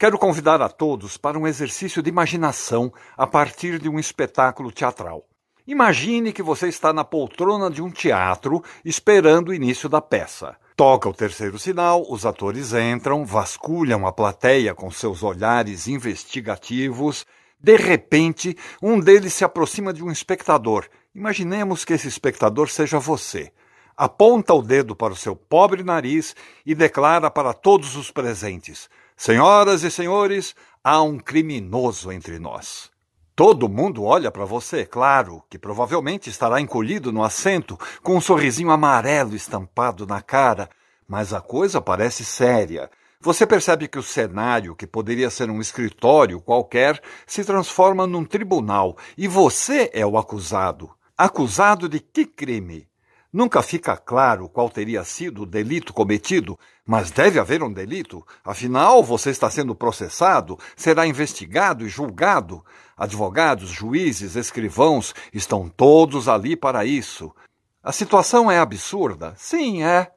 Quero convidar a todos para um exercício de imaginação a partir de um espetáculo teatral. Imagine que você está na poltrona de um teatro esperando o início da peça. Toca o terceiro sinal, os atores entram, vasculham a plateia com seus olhares investigativos. De repente, um deles se aproxima de um espectador. Imaginemos que esse espectador seja você. Aponta o dedo para o seu pobre nariz e declara para todos os presentes: Senhoras e senhores, há um criminoso entre nós. Todo mundo olha para você, claro, que provavelmente estará encolhido no assento, com um sorrisinho amarelo estampado na cara, mas a coisa parece séria. Você percebe que o cenário, que poderia ser um escritório qualquer, se transforma num tribunal e você é o acusado. Acusado de que crime? Nunca fica claro qual teria sido o delito cometido, mas deve haver um delito. Afinal, você está sendo processado, será investigado e julgado. Advogados, juízes, escrivãos estão todos ali para isso. A situação é absurda? Sim, é.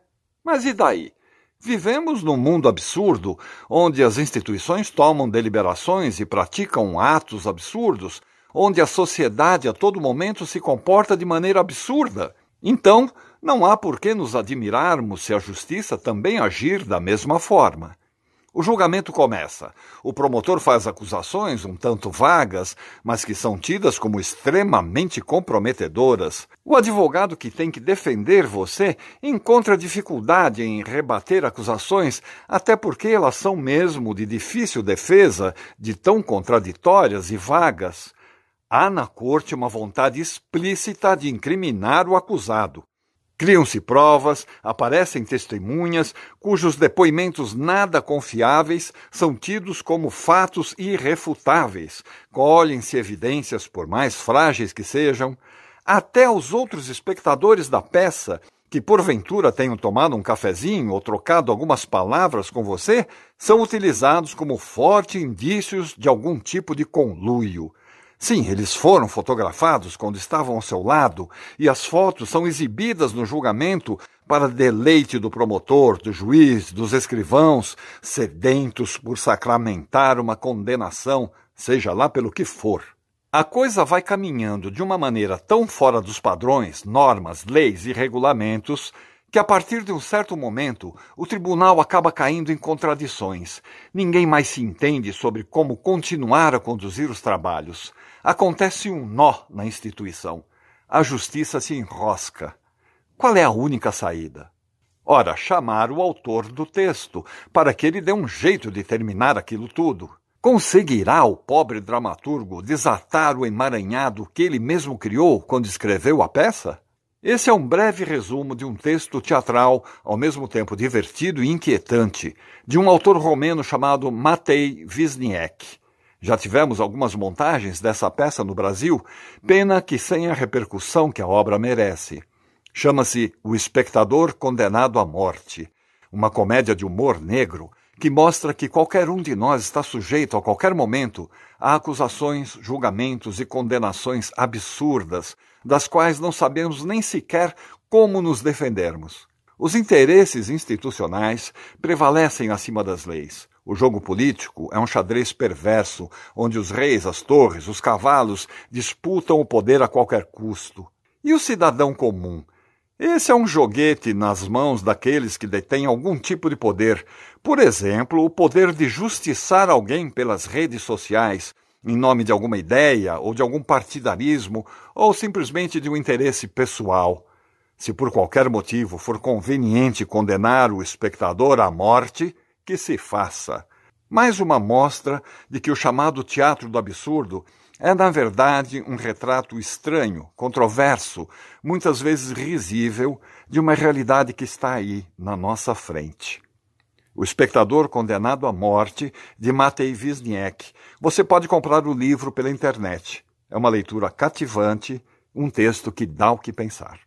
Mas e daí? Vivemos num mundo absurdo, onde as instituições tomam deliberações e praticam atos absurdos, onde a sociedade a todo momento se comporta de maneira absurda. Então, não há por que nos admirarmos se a justiça também agir da mesma forma. O julgamento começa. O promotor faz acusações um tanto vagas, mas que são tidas como extremamente comprometedoras. O advogado que tem que defender você encontra dificuldade em rebater acusações, até porque elas são mesmo de difícil defesa, de tão contraditórias e vagas. Há na corte uma vontade explícita de incriminar o acusado. Criam-se provas, aparecem testemunhas, cujos depoimentos nada confiáveis são tidos como fatos irrefutáveis. Colhem-se evidências, por mais frágeis que sejam. Até os outros espectadores da peça, que porventura tenham tomado um cafezinho ou trocado algumas palavras com você, são utilizados como fortes indícios de algum tipo de conluio. Sim, eles foram fotografados quando estavam ao seu lado e as fotos são exibidas no julgamento para deleite do promotor, do juiz, dos escrivãos, sedentos por sacramentar uma condenação, seja lá pelo que for. A coisa vai caminhando de uma maneira tão fora dos padrões, normas, leis e regulamentos que a partir de um certo momento o tribunal acaba caindo em contradições. Ninguém mais se entende sobre como continuar a conduzir os trabalhos. Acontece um nó na instituição. A justiça se enrosca. Qual é a única saída? Ora, chamar o autor do texto, para que ele dê um jeito de terminar aquilo tudo. Conseguirá o pobre dramaturgo desatar o emaranhado que ele mesmo criou quando escreveu a peça? Esse é um breve resumo de um texto teatral, ao mesmo tempo divertido e inquietante, de um autor romeno chamado Matei Wisniewski. Já tivemos algumas montagens dessa peça no Brasil, pena que sem a repercussão que a obra merece. Chama-se O Espectador Condenado à Morte, uma comédia de humor negro que mostra que qualquer um de nós está sujeito a qualquer momento a acusações, julgamentos e condenações absurdas, das quais não sabemos nem sequer como nos defendermos. Os interesses institucionais prevalecem acima das leis. O jogo político é um xadrez perverso, onde os reis, as torres, os cavalos disputam o poder a qualquer custo. E o cidadão comum, esse é um joguete nas mãos daqueles que detêm algum tipo de poder. Por exemplo, o poder de justiçar alguém pelas redes sociais, em nome de alguma ideia ou de algum partidarismo ou simplesmente de um interesse pessoal. Se por qualquer motivo for conveniente condenar o espectador à morte, que se faça. Mais uma mostra de que o chamado teatro do absurdo é, na verdade, um retrato estranho, controverso, muitas vezes risível, de uma realidade que está aí, na nossa frente. O Espectador Condenado à Morte, de Matei Wisniewski. Você pode comprar o livro pela internet. É uma leitura cativante, um texto que dá o que pensar.